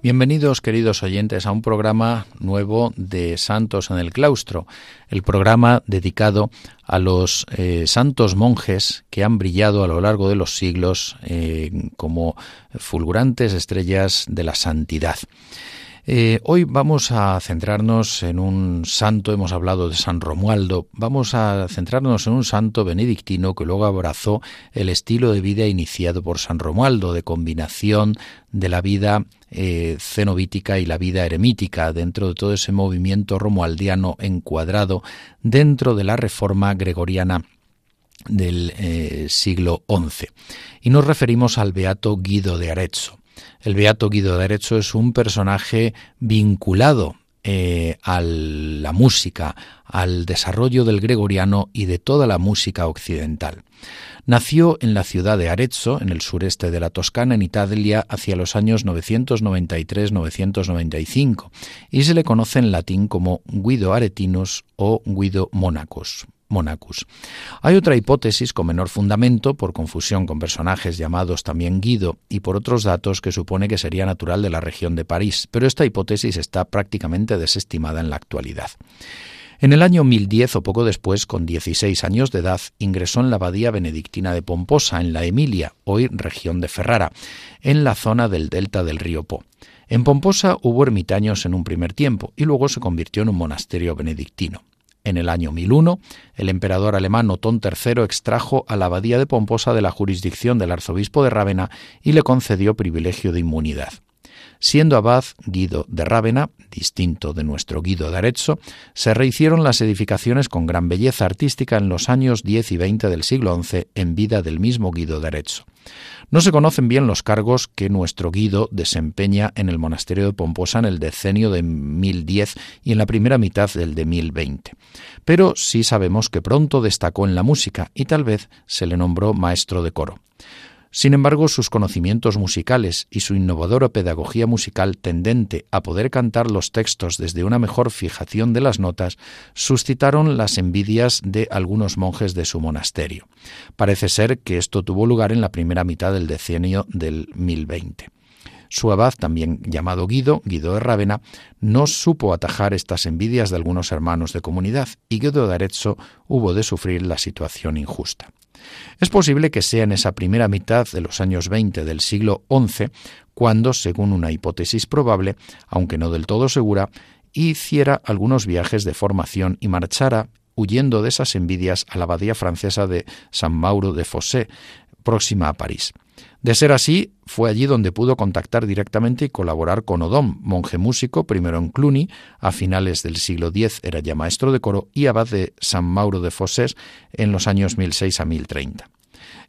Bienvenidos, queridos oyentes, a un programa nuevo de Santos en el Claustro, el programa dedicado a los eh, santos monjes que han brillado a lo largo de los siglos eh, como fulgurantes estrellas de la santidad. Eh, hoy vamos a centrarnos en un santo, hemos hablado de San Romualdo, vamos a centrarnos en un santo benedictino que luego abrazó el estilo de vida iniciado por San Romualdo, de combinación de la vida eh, cenobítica y la vida eremítica, dentro de todo ese movimiento romualdiano encuadrado dentro de la reforma gregoriana del eh, siglo XI. Y nos referimos al beato Guido de Arezzo. El Beato Guido de Arezzo es un personaje vinculado eh, a la música, al desarrollo del gregoriano y de toda la música occidental. Nació en la ciudad de Arezzo, en el sureste de la Toscana, en Italia, hacia los años 993-995, y se le conoce en latín como Guido Aretinus o Guido Monacus. Monacus. Hay otra hipótesis con menor fundamento, por confusión con personajes llamados también Guido y por otros datos que supone que sería natural de la región de París, pero esta hipótesis está prácticamente desestimada en la actualidad. En el año 1010 o poco después, con 16 años de edad, ingresó en la abadía benedictina de Pomposa, en la Emilia, hoy región de Ferrara, en la zona del delta del río Po. En Pomposa hubo ermitaños en un primer tiempo y luego se convirtió en un monasterio benedictino. En el año 1001, el emperador alemán Otón III extrajo a la abadía de Pomposa de la jurisdicción del arzobispo de Rávena y le concedió privilegio de inmunidad. Siendo abad Guido de Rávena, distinto de nuestro Guido de Arezzo, se rehicieron las edificaciones con gran belleza artística en los años 10 y 20 del siglo XI en vida del mismo Guido de Arezzo. No se conocen bien los cargos que nuestro Guido desempeña en el monasterio de Pomposa en el decenio de 1010 y en la primera mitad del de 1020. Pero sí sabemos que pronto destacó en la música y tal vez se le nombró maestro de coro. Sin embargo, sus conocimientos musicales y su innovadora pedagogía musical tendente a poder cantar los textos desde una mejor fijación de las notas suscitaron las envidias de algunos monjes de su monasterio. Parece ser que esto tuvo lugar en la primera mitad del decenio del 1020. Su abad, también llamado Guido, Guido de Rávena, no supo atajar estas envidias de algunos hermanos de comunidad y Guido de Arezzo hubo de sufrir la situación injusta. Es posible que sea en esa primera mitad de los años 20 del siglo XI cuando, según una hipótesis probable, aunque no del todo segura, hiciera algunos viajes de formación y marchara huyendo de esas envidias a la abadía francesa de San Mauro de Fossé, próxima a París. De ser así, fue allí donde pudo contactar directamente y colaborar con Odón, monje músico, primero en Cluny, a finales del siglo X era ya maestro de coro y abad de San Mauro de Fossés en los años 1006 a 1030.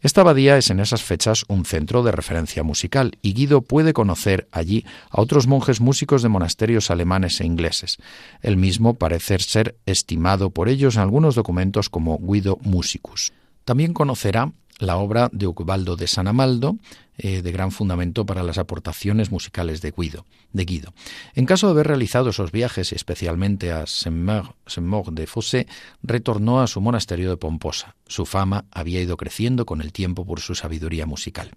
Esta abadía es en esas fechas un centro de referencia musical y Guido puede conocer allí a otros monjes músicos de monasterios alemanes e ingleses. El mismo parece ser estimado por ellos en algunos documentos como Guido Musicus. También conocerá la obra de Ubaldo de San Amaldo, eh, de gran fundamento para las aportaciones musicales de Guido, de Guido. En caso de haber realizado esos viajes, especialmente a Saint-Maur de Fossé, retornó a su monasterio de Pomposa. Su fama había ido creciendo con el tiempo por su sabiduría musical.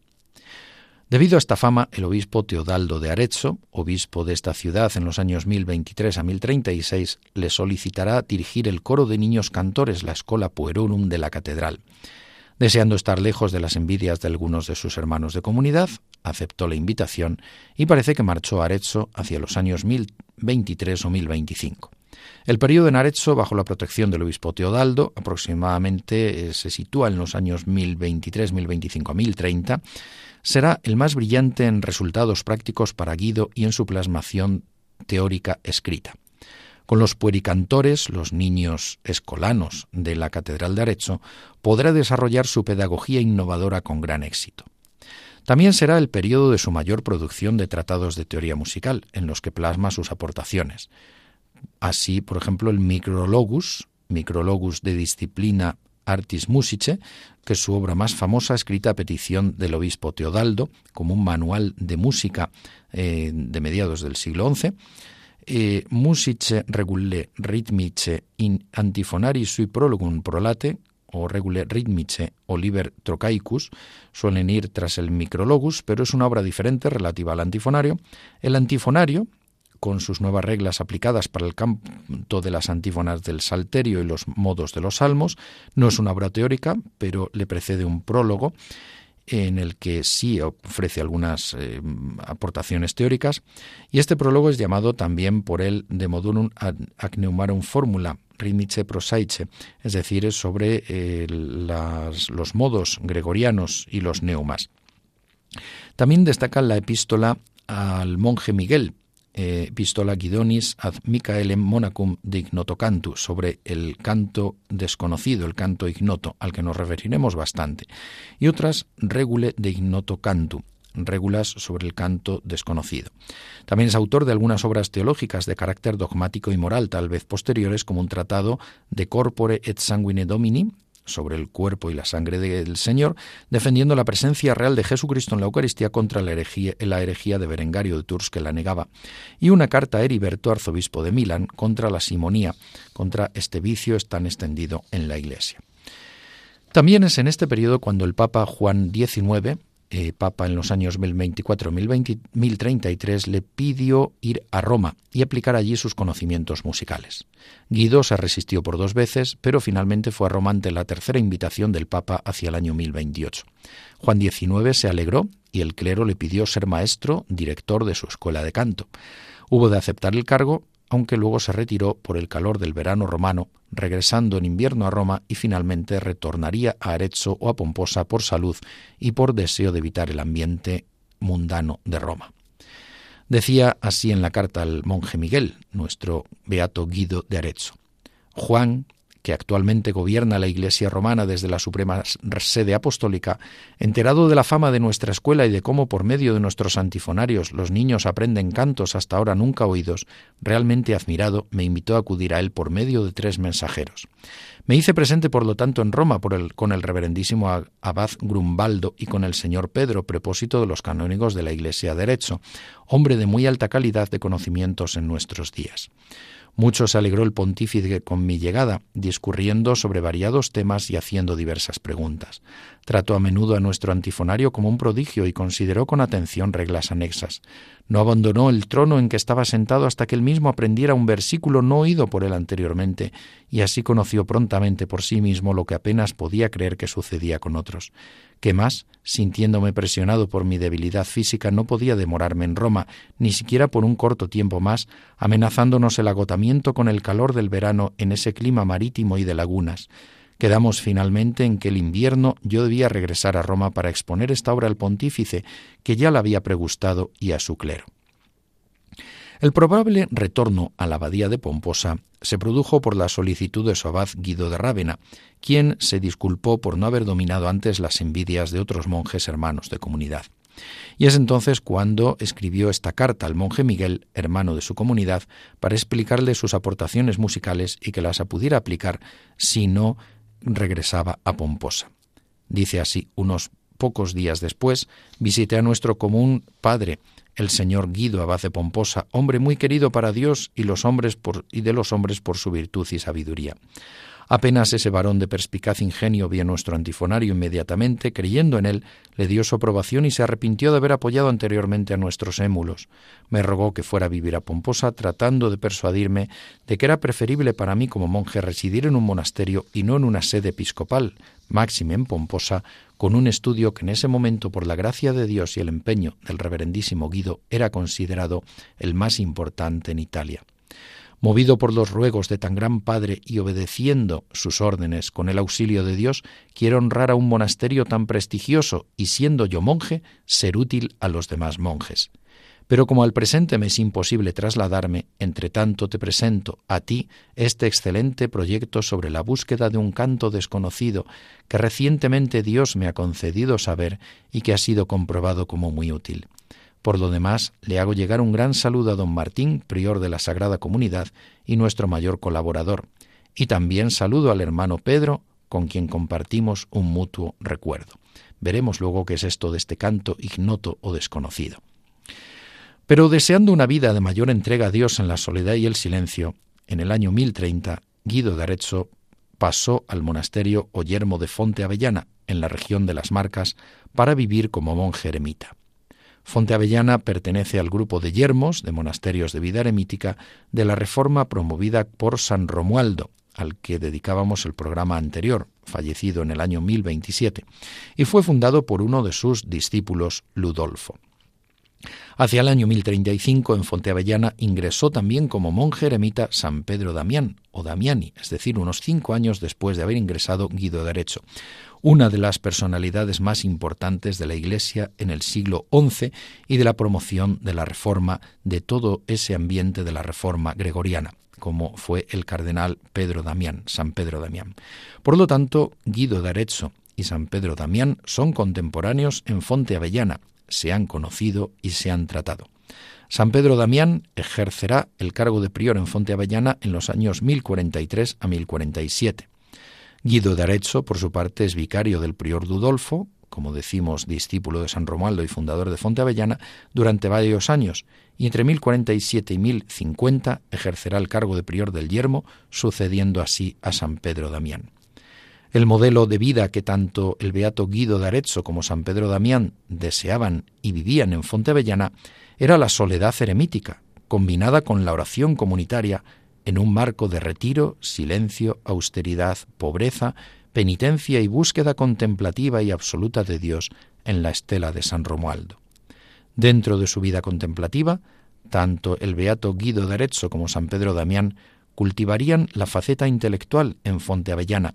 Debido a esta fama, el obispo Teodaldo de Arezzo, obispo de esta ciudad en los años 1023 a 1036, le solicitará dirigir el coro de niños cantores, la Escola Puerorum de la catedral. Deseando estar lejos de las envidias de algunos de sus hermanos de comunidad, aceptó la invitación y parece que marchó a Arezzo hacia los años 1023 o 1025. El periodo en Arezzo, bajo la protección del obispo Teodaldo, aproximadamente eh, se sitúa en los años 1023, 1025 a 1030, será el más brillante en resultados prácticos para Guido y en su plasmación teórica escrita. Con los puericantores, los niños escolanos de la Catedral de Arezzo, podrá desarrollar su pedagogía innovadora con gran éxito. También será el periodo de su mayor producción de tratados de teoría musical, en los que plasma sus aportaciones. Así, por ejemplo, el Micrologus, Micrologus de Disciplina Artis Musice, que es su obra más famosa, escrita a petición del obispo Teodaldo, como un manual de música eh, de mediados del siglo XI. Eh, musice regule ritmice in antifonari sui prologum prolate, o regule ritmice o liber trocaicus, suelen ir tras el micrologus, pero es una obra diferente relativa al antifonario. El antifonario, con sus nuevas reglas aplicadas para el canto de las antífonas del Salterio y los modos de los salmos. No es una obra teórica, pero le precede un prólogo en el que sí ofrece algunas eh, aportaciones teóricas, y este prólogo es llamado también por él de modulum ad formula rítmice prosaice, es decir, sobre eh, los modos gregorianos y los neumas. También destaca la epístola al monje Miguel, eh, Pistola Guidonis ad Michaelem Monacum de Ignoto Cantu, sobre el canto desconocido, el canto ignoto, al que nos referiremos bastante, y otras Regule de Ignoto Cantu, régulas sobre el canto desconocido. También es autor de algunas obras teológicas de carácter dogmático y moral, tal vez posteriores, como un tratado de Corpore et Sanguine Domini, sobre el cuerpo y la sangre del Señor, defendiendo la presencia real de Jesucristo en la Eucaristía contra la herejía, de Berengario de Tours que la negaba, y una carta a Heriberto, arzobispo de Milán, contra la simonía, contra este vicio tan extendido en la Iglesia. También es en este periodo cuando el Papa Juan XIX eh, Papa en los años 1024-1033, le pidió ir a Roma y aplicar allí sus conocimientos musicales. Guido se resistió por dos veces, pero finalmente fue a Roma ante la tercera invitación del Papa hacia el año 1028. Juan XIX se alegró y el clero le pidió ser maestro, director de su escuela de canto. Hubo de aceptar el cargo aunque luego se retiró por el calor del verano romano, regresando en invierno a Roma y finalmente retornaría a Arezzo o a Pomposa por salud y por deseo de evitar el ambiente mundano de Roma. Decía así en la carta al monje Miguel, nuestro beato Guido de Arezzo. Juan, que actualmente gobierna la Iglesia romana desde la suprema sede apostólica, enterado de la fama de nuestra escuela y de cómo por medio de nuestros antifonarios los niños aprenden cantos hasta ahora nunca oídos, realmente admirado, me invitó a acudir a él por medio de tres mensajeros. Me hice presente, por lo tanto, en Roma con el reverendísimo abad Grumbaldo y con el señor Pedro, prepósito de los canónigos de la Iglesia de Derecho, hombre de muy alta calidad de conocimientos en nuestros días. Mucho se alegró el pontífice con mi llegada, discurriendo sobre variados temas y haciendo diversas preguntas. Trató a menudo a nuestro antifonario como un prodigio y consideró con atención reglas anexas. No abandonó el trono en que estaba sentado hasta que él mismo aprendiera un versículo no oído por él anteriormente, y así conoció prontamente por sí mismo lo que apenas podía creer que sucedía con otros que más, sintiéndome presionado por mi debilidad física, no podía demorarme en Roma, ni siquiera por un corto tiempo más, amenazándonos el agotamiento con el calor del verano en ese clima marítimo y de lagunas. Quedamos finalmente en que el invierno yo debía regresar a Roma para exponer esta obra al pontífice, que ya la había pregustado, y a su clero. El probable retorno a la abadía de Pomposa se produjo por la solicitud de su abad Guido de Rávena, quien se disculpó por no haber dominado antes las envidias de otros monjes hermanos de comunidad. Y es entonces cuando escribió esta carta al monje Miguel, hermano de su comunidad, para explicarle sus aportaciones musicales y que las pudiera aplicar si no regresaba a Pomposa. Dice así, unos pocos días después, visité a nuestro común padre, el señor Guido Abad de Pomposa, hombre muy querido para Dios y los hombres y de los hombres por su virtud y sabiduría. Apenas ese varón de perspicaz ingenio vio nuestro antifonario inmediatamente, creyendo en él, le dio su aprobación y se arrepintió de haber apoyado anteriormente a nuestros émulos. Me rogó que fuera a vivir a Pomposa, tratando de persuadirme de que era preferible para mí como monje residir en un monasterio y no en una sede episcopal, máxime en Pomposa, con un estudio que en ese momento, por la gracia de Dios y el empeño del reverendísimo Guido, era considerado el más importante en Italia. Movido por los ruegos de tan gran Padre y obedeciendo sus órdenes con el auxilio de Dios, quiero honrar a un monasterio tan prestigioso y siendo yo monje, ser útil a los demás monjes. Pero como al presente me es imposible trasladarme, entre tanto te presento a ti este excelente proyecto sobre la búsqueda de un canto desconocido que recientemente Dios me ha concedido saber y que ha sido comprobado como muy útil. Por lo demás, le hago llegar un gran saludo a don Martín, prior de la Sagrada Comunidad y nuestro mayor colaborador, Y también saludo al hermano Pedro, con quien compartimos un mutuo recuerdo. Veremos luego qué es esto de este canto ignoto o desconocido. Pero deseando una vida de mayor entrega a Dios en la soledad y el silencio, en el año 1030, Guido de Arezzo pasó al monasterio Oyermo de Fonte Avellana, en la región de las Marcas, para vivir como monje eremita. Fonte Avellana pertenece al grupo de yermos de monasterios de vida eremítica de la reforma promovida por San Romualdo, al que dedicábamos el programa anterior, fallecido en el año 1027, y fue fundado por uno de sus discípulos, Ludolfo. Hacia el año 1035 en Fonteavellana ingresó también como monje eremita San Pedro Damián o Damiani, es decir, unos cinco años después de haber ingresado Guido de Arecho, una de las personalidades más importantes de la Iglesia en el siglo XI y de la promoción de la reforma de todo ese ambiente de la reforma gregoriana como fue el cardenal Pedro Damián, San Pedro Damián. Por lo tanto, Guido de Arezzo y San Pedro Damián son contemporáneos en Fonte Avellana, se han conocido y se han tratado. San Pedro Damián ejercerá el cargo de prior en Fonte Avellana en los años 1043 a 1047. Guido de Arezzo, por su parte, es vicario del prior Dudolfo, como decimos, discípulo de San Romualdo y fundador de Fonte Avellana, durante varios años, y entre 1047 y 1050 ejercerá el cargo de prior del Yermo, sucediendo así a San Pedro Damián. El modelo de vida que tanto el beato Guido de Arezzo como San Pedro Damián deseaban y vivían en Fonte Avellana era la soledad eremítica, combinada con la oración comunitaria en un marco de retiro, silencio, austeridad, pobreza, penitencia y búsqueda contemplativa y absoluta de Dios en la estela de San Romualdo. Dentro de su vida contemplativa, tanto el beato Guido de Arezzo como San Pedro Damián cultivarían la faceta intelectual en Fonte Avellana,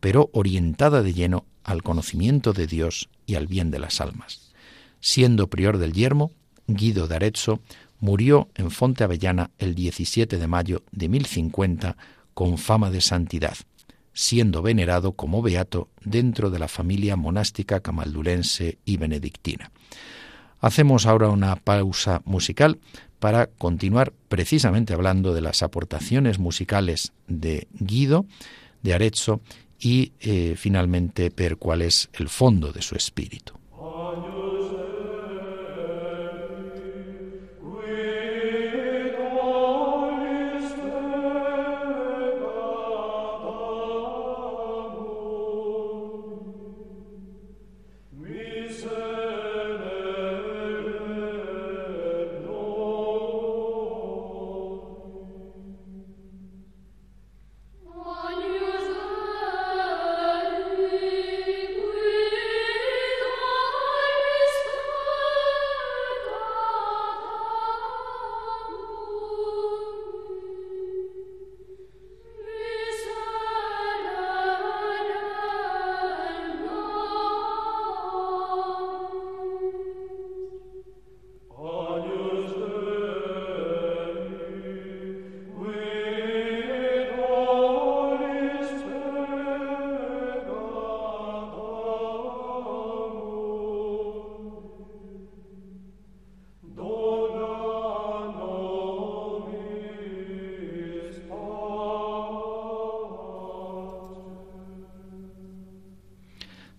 pero orientada de lleno al conocimiento de Dios y al bien de las almas. Siendo prior del Yermo, Guido de Arezzo murió en Fonte Avellana el 17 de mayo de 1050 con fama de santidad, siendo venerado como beato dentro de la familia monástica camaldulense y benedictina. Hacemos ahora una pausa musical para continuar precisamente hablando de las aportaciones musicales de Guido, de Arezzo y eh, finalmente ver cuál es el fondo de su espíritu.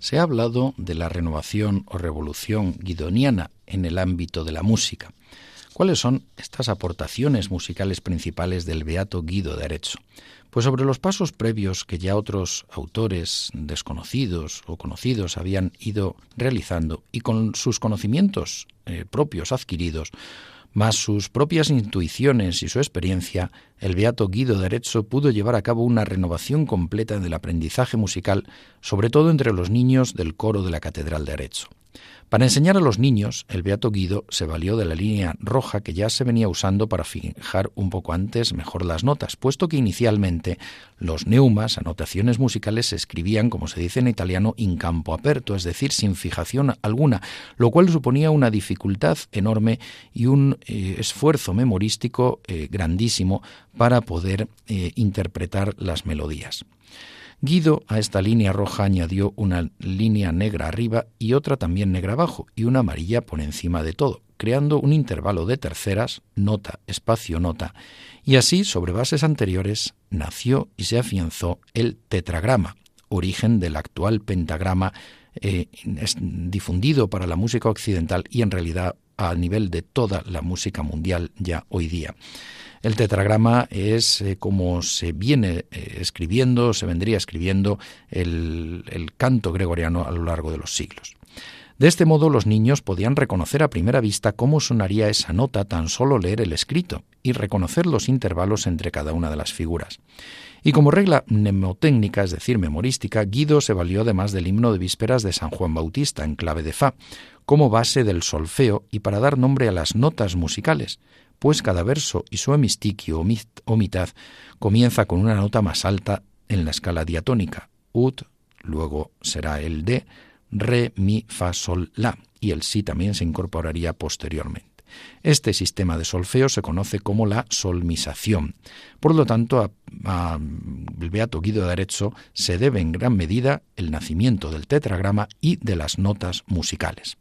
Se ha hablado de la renovación o revolución guidoniana en el ámbito de la música. ¿Cuáles son estas aportaciones musicales principales del beato Guido de Arezzo? Pues sobre los pasos previos que ya otros autores desconocidos o conocidos habían ido realizando y con sus conocimientos eh, propios adquiridos, más sus propias intuiciones y su experiencia, el beato Guido de Arezzo pudo llevar a cabo una renovación completa del aprendizaje musical, sobre todo entre los niños del coro de la Catedral de Arezzo. Para enseñar a los niños, el Beato Guido se valió de la línea roja que ya se venía usando para fijar un poco antes mejor las notas, puesto que inicialmente los neumas, anotaciones musicales, se escribían, como se dice en italiano, in campo aperto, es decir, sin fijación alguna, lo cual suponía una dificultad enorme y un eh, esfuerzo memorístico eh, grandísimo para poder eh, interpretar las melodías. Guido a esta línea roja añadió una línea negra arriba y otra también negra abajo y una amarilla por encima de todo, creando un intervalo de terceras, nota, espacio, nota, y así, sobre bases anteriores, nació y se afianzó el tetragrama, origen del actual pentagrama eh, difundido para la música occidental y en realidad a nivel de toda la música mundial ya hoy día. El tetragrama es eh, como se viene eh, escribiendo, se vendría escribiendo el, el canto gregoriano a lo largo de los siglos. De este modo los niños podían reconocer a primera vista cómo sonaría esa nota tan solo leer el escrito y reconocer los intervalos entre cada una de las figuras. Y como regla mnemotécnica, es decir, memorística, Guido se valió además del himno de vísperas de San Juan Bautista en clave de Fa, como base del solfeo y para dar nombre a las notas musicales, pues cada verso y su hemistiquio o mitad comienza con una nota más alta en la escala diatónica, ut, luego será el de, re, mi, fa, sol, la, y el si también se incorporaría posteriormente. Este sistema de solfeo se conoce como la solmisación. Por lo tanto, a, Beato Guido de se debe en gran medida el nacimiento del tetragrama y de las notas musicales.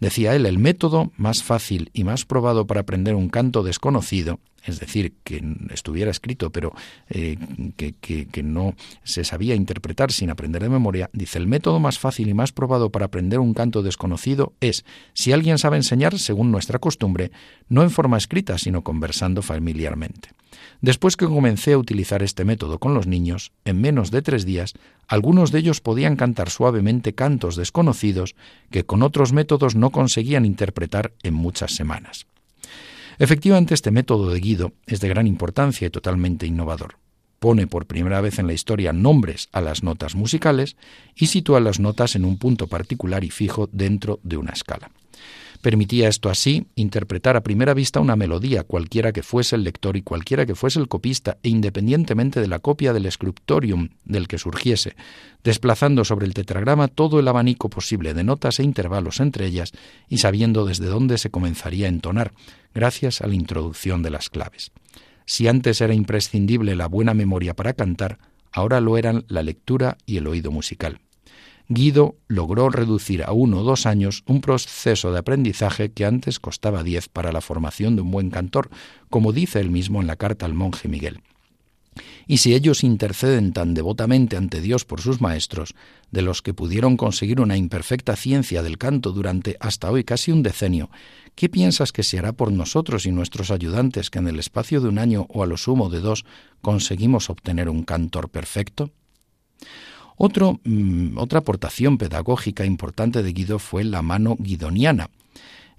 Decía él, el método más fácil y más probado para aprender un canto desconocido, es decir, que estuviera escrito pero eh, que, que, no se sabía interpretar sin aprender de memoria, dice, el método más fácil y más probado para aprender un canto desconocido es, si alguien sabe enseñar, según nuestra costumbre, no en forma escrita, sino conversando familiarmente. Después que comencé a utilizar este método con los niños, en menos de tres días, algunos de ellos podían cantar suavemente cantos desconocidos que con otros métodos no conseguían interpretar en muchas semanas. Efectivamente, este método de Guido es de gran importancia y totalmente innovador. Pone por primera vez en la historia nombres a las notas musicales y sitúa las notas en un punto particular y fijo dentro de una escala. Permitía esto así interpretar a primera vista una melodía, cualquiera que fuese el lector y cualquiera que fuese el copista, e independientemente de la copia del scriptorium del que surgiese, desplazando sobre el tetragrama todo el abanico posible de notas e intervalos entre ellas y sabiendo desde dónde se comenzaría a entonar, gracias a la introducción de las claves. Si antes era imprescindible la buena memoria para cantar, ahora lo eran la lectura y el oído musical. Guido logró reducir a uno o dos años un proceso de aprendizaje que antes costaba diez para la formación de un buen cantor, como dice él mismo en la carta al monje Miguel. Y si ellos interceden tan devotamente ante Dios por sus maestros, de los que pudieron conseguir una imperfecta ciencia del canto durante hasta hoy casi un decenio, ¿qué piensas que se hará por nosotros y nuestros ayudantes que en el espacio de un año o a lo sumo de dos conseguimos obtener un cantor perfecto? Mm, otra aportación pedagógica importante de Guido fue la mano guidoniana,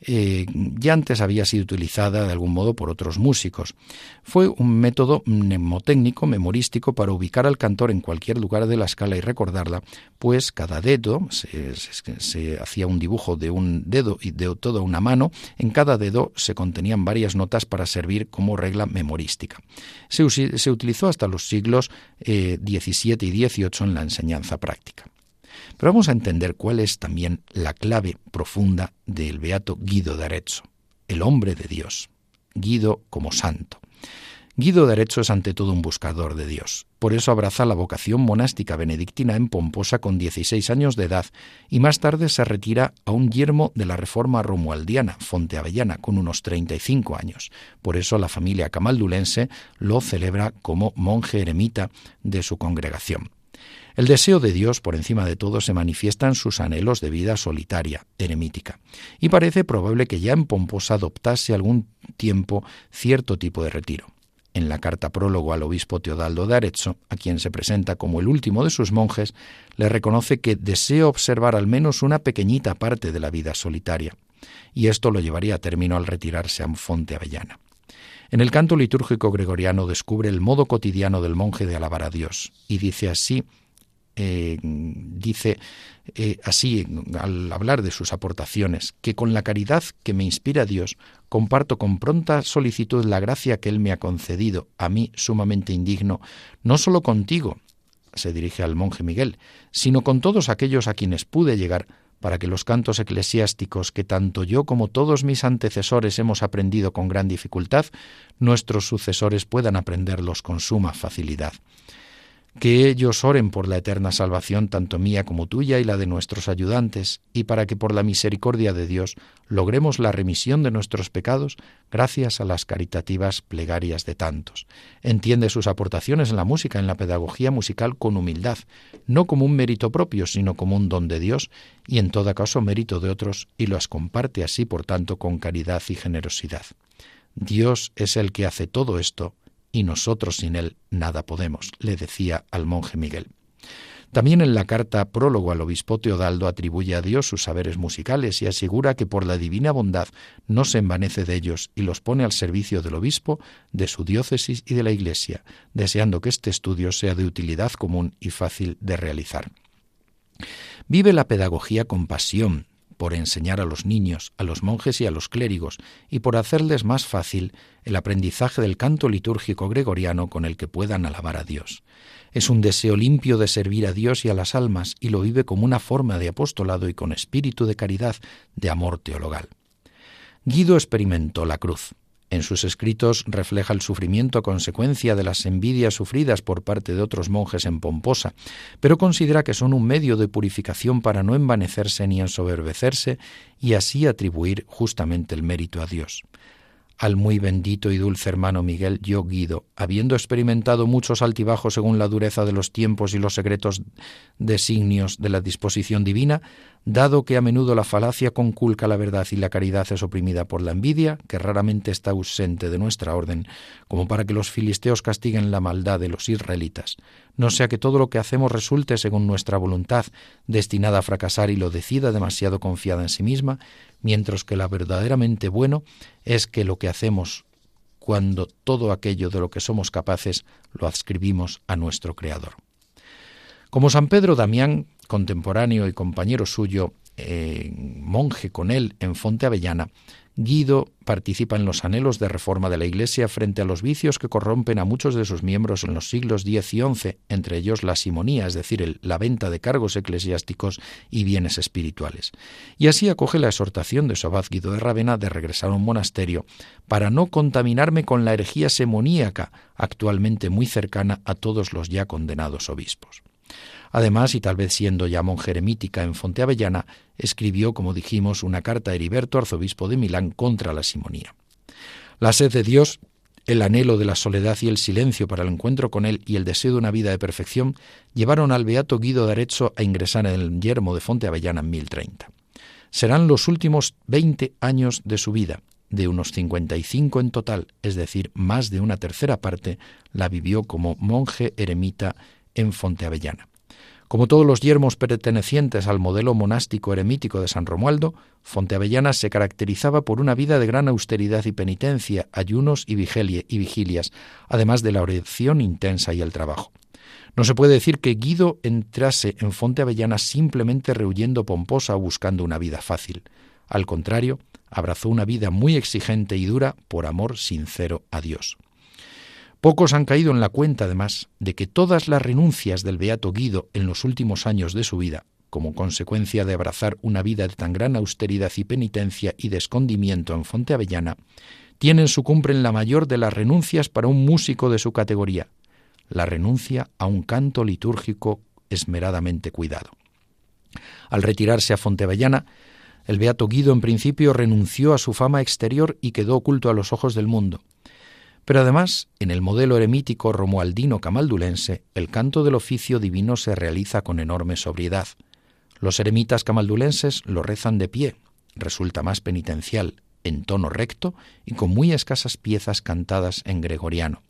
eh, ya antes había sido utilizada de algún modo por otros músicos. Fue un método mnemotécnico, memorístico, para ubicar al cantor en cualquier lugar de la escala y recordarla, pues cada dedo, se, hacía un dibujo de un dedo y de toda una mano, en cada dedo se contenían varias notas para servir como regla memorística. Se, utilizó hasta los siglos XVII eh, y XVIII en la enseñanza práctica. Pero vamos a entender cuál es también la clave profunda del beato Guido de Arezzo, el hombre de Dios, Guido como santo. Guido de Arezzo es ante todo un buscador de Dios. Por eso abraza la vocación monástica benedictina en Pomposa con 16 años de edad y más tarde se retira a un yermo de la reforma romualdiana, Fonte Avellana, con unos 35 años. Por eso la familia camaldulense lo celebra como monje eremita de su congregación. El deseo de Dios, por encima de todo, se manifiesta en sus anhelos de vida solitaria, eremítica, y parece probable que ya en Pomposa adoptase algún tiempo cierto tipo de retiro. En la carta prólogo al obispo Teodaldo de Arezzo, a quien se presenta como el último de sus monjes, le reconoce que desea observar al menos una pequeñita parte de la vida solitaria, y esto lo llevaría a término al retirarse a Fonte Avellana. En el canto litúrgico gregoriano descubre el modo cotidiano del monje de alabar a Dios, y dice así eh, dice eh, así al hablar de sus aportaciones, que con la caridad que me inspira Dios, comparto con pronta solicitud la gracia que Él me ha concedido, a mí sumamente indigno, no solo contigo, se dirige al monje Miguel, sino con todos aquellos a quienes pude llegar, para que los cantos eclesiásticos que tanto yo como todos mis antecesores hemos aprendido con gran dificultad, nuestros sucesores puedan aprenderlos con suma facilidad. Que ellos oren por la eterna salvación tanto mía como tuya y la de nuestros ayudantes, y para que por la misericordia de Dios logremos la remisión de nuestros pecados gracias a las caritativas plegarias de tantos. Entiende sus aportaciones en la música, en la pedagogía musical con humildad, no como un mérito propio, sino como un don de Dios, y en todo caso mérito de otros, y las comparte así, por tanto, con caridad y generosidad. Dios es el que hace todo esto, y nosotros sin él nada podemos, le decía al monje Miguel. También en la carta prólogo al obispo Teodaldo atribuye a Dios sus saberes musicales y asegura que por la divina bondad no se envanece de ellos y los pone al servicio del obispo, de su diócesis y de la Iglesia, deseando que este estudio sea de utilidad común y fácil de realizar. Vive la pedagogía con pasión, por enseñar a los niños, a los monjes y a los clérigos, y por hacerles más fácil el aprendizaje del canto litúrgico gregoriano con el que puedan alabar a Dios. Es un deseo limpio de servir a Dios y a las almas, y lo vive como una forma de apostolado y con espíritu de caridad, de amor teologal. Guido experimentó la cruz. En sus escritos refleja el sufrimiento consecuencia de las envidias sufridas por parte de otros monjes en Pomposa, pero considera que son un medio de purificación para no envanecerse ni ensoberbecerse y así atribuir justamente el mérito a Dios al muy bendito y dulce hermano Miguel, yo Guido, habiendo experimentado muchos altibajos según la dureza de los tiempos y los secretos designios de la disposición divina, dado que a menudo la falacia conculca la verdad y la caridad es oprimida por la envidia, que raramente está ausente de nuestra orden, como para que los filisteos castiguen la maldad de los israelitas, no sea que todo lo que hacemos resulte según nuestra voluntad, destinada a fracasar y lo decida demasiado confiada en sí misma, mientras que lo verdaderamente bueno es que lo que hacemos cuando todo aquello de lo que somos capaces lo adscribimos a nuestro Creador. Como San Pedro Damián, contemporáneo y compañero suyo, eh, monje con él en Fonte Avellana, Guido participa en los anhelos de reforma de la Iglesia frente a los vicios que corrompen a muchos de sus miembros en los siglos X y XI, entre ellos la simonía, es decir, la venta de cargos eclesiásticos y bienes espirituales. Y así acoge la exhortación de su abad Guido de Ravena de regresar a un monasterio para no contaminarme con la herejía semoníaca, actualmente muy cercana a todos los ya condenados obispos. Además, y tal vez siendo ya monje eremítica en Fonteavellana, escribió, como dijimos, una carta a Heriberto, arzobispo de Milán, contra la simonía. La sed de Dios, el anhelo de la soledad y el silencio para el encuentro con Él y el deseo de una vida de perfección llevaron al beato Guido de Arezzo a ingresar en el yermo de Fonteavellana en 1030. Serán los últimos veinte años de su vida, de unos 55 en total, es decir, más de una tercera parte, la vivió como monje eremita en Fonteavellana. Como todos los yermos pertenecientes al modelo monástico eremítico de San Romualdo, Fonteavellana se caracterizaba por una vida de gran austeridad y penitencia, ayunos y, y vigilias, además de la oración intensa y el trabajo. No se puede decir que Guido entrase en Fonteavellana simplemente rehuyendo pomposa o buscando una vida fácil. Al contrario, abrazó una vida muy exigente y dura por amor sincero a Dios. Pocos han caído en la cuenta, además, de que todas las renuncias del beato Guido en los últimos años de su vida, como consecuencia de abrazar una vida de tan gran austeridad y penitencia y de escondimiento en Fonte Avellana, tienen su cumbre en la mayor de las renuncias para un músico de su categoría, la renuncia a un canto litúrgico esmeradamente cuidado. Al retirarse a Fontevellana, el beato Guido en principio renunció a su fama exterior y quedó oculto a los ojos del mundo, pero además, en el modelo eremítico romualdino camaldulense, el canto del oficio divino se realiza con enorme sobriedad. Los eremitas camaldulenses lo rezan de pie, resulta más penitencial, en tono recto y con muy escasas piezas cantadas en gregoriano.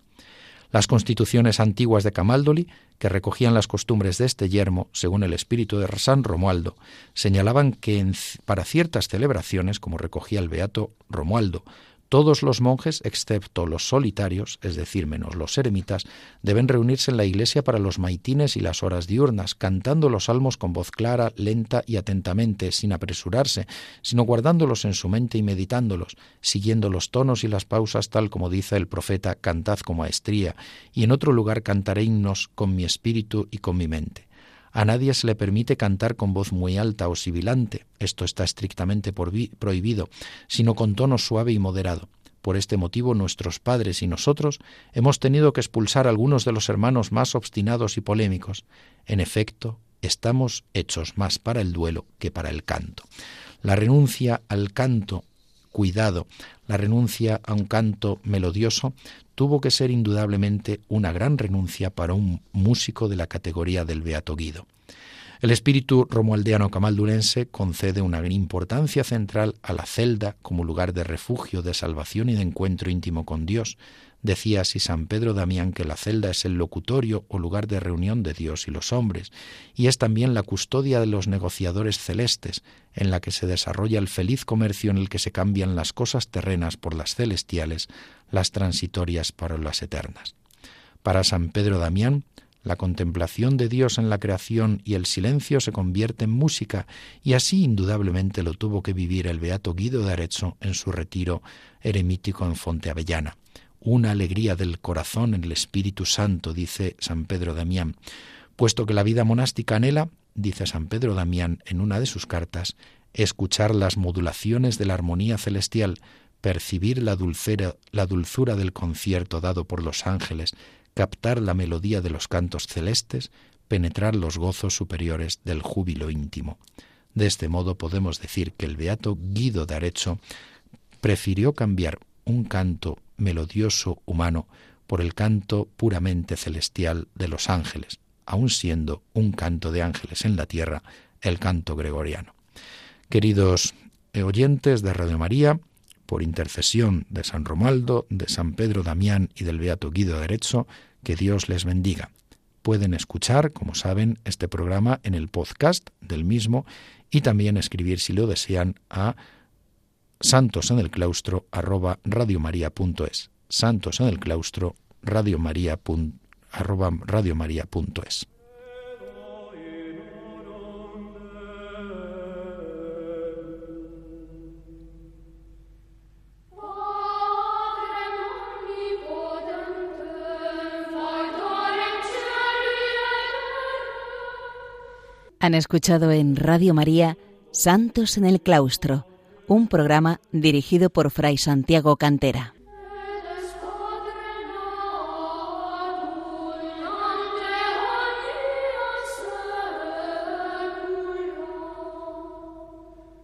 Las constituciones antiguas de Camaldoli, que recogían las costumbres de este yermo, según el espíritu de San Romualdo, señalaban que para ciertas celebraciones, como recogía el beato Romualdo, todos los monjes, excepto los solitarios, es decir, menos los eremitas, deben reunirse en la iglesia para los maitines y las horas diurnas, cantando los salmos con voz clara, lenta y atentamente, sin apresurarse, sino guardándolos en su mente y meditándolos, siguiendo los tonos y las pausas tal como dice el profeta, cantad con maestría, y en otro lugar cantaré himnos con mi espíritu y con mi mente. A nadie se le permite cantar con voz muy alta o sibilante, esto está estrictamente prohibido, sino con tono suave y moderado. Por este motivo nuestros padres y nosotros hemos tenido que expulsar a algunos de los hermanos más obstinados y polémicos. En efecto, estamos hechos más para el duelo que para el canto. La renuncia al canto, cuidado, la renuncia a un canto melodioso tuvo que ser indudablemente una gran renuncia para un músico de la categoría del Beato Guido. El espíritu romualdeano camaldulense concede una importancia central a la celda como lugar de refugio, de salvación y de encuentro íntimo con Dios. Decía así San Pedro Damián que la celda es el locutorio o lugar de reunión de Dios y los hombres, y es también la custodia de los negociadores celestes, en la que se desarrolla el feliz comercio en el que se cambian las cosas terrenas por las celestiales, las transitorias para las eternas. Para San Pedro Damián, la contemplación de Dios en la creación y el silencio se convierte en música, y así indudablemente lo tuvo que vivir el beato Guido de Arezzo en su retiro eremítico en Fonte Avellana. Una alegría del corazón en el Espíritu Santo, dice San Pedro Damián, puesto que la vida monástica anhela, dice San Pedro Damián en una de sus cartas, escuchar las modulaciones de la armonía celestial, percibir la dulcera, la dulzura del concierto dado por los ángeles, captar la melodía de los cantos celestes, penetrar los gozos superiores del júbilo íntimo. De este modo podemos decir que el beato Guido de Arezzo prefirió cambiar un canto melodioso humano por el canto puramente celestial de los ángeles, aun siendo un canto de ángeles en la tierra, el canto gregoriano. Queridos oyentes de Radio María, por intercesión de San Romualdo, de San Pedro Damián y del Beato Guido de Arezzo, que Dios les bendiga. Pueden escuchar, como saben, este programa en el podcast del mismo y también escribir, si lo desean, a santos en el claustro arroba radiomaria.es. Santos en el claustro radiomaria, arroba radiomaria.es. Han escuchado en Radio María Santos en el Claustro, un programa dirigido por Fray Santiago Cantera.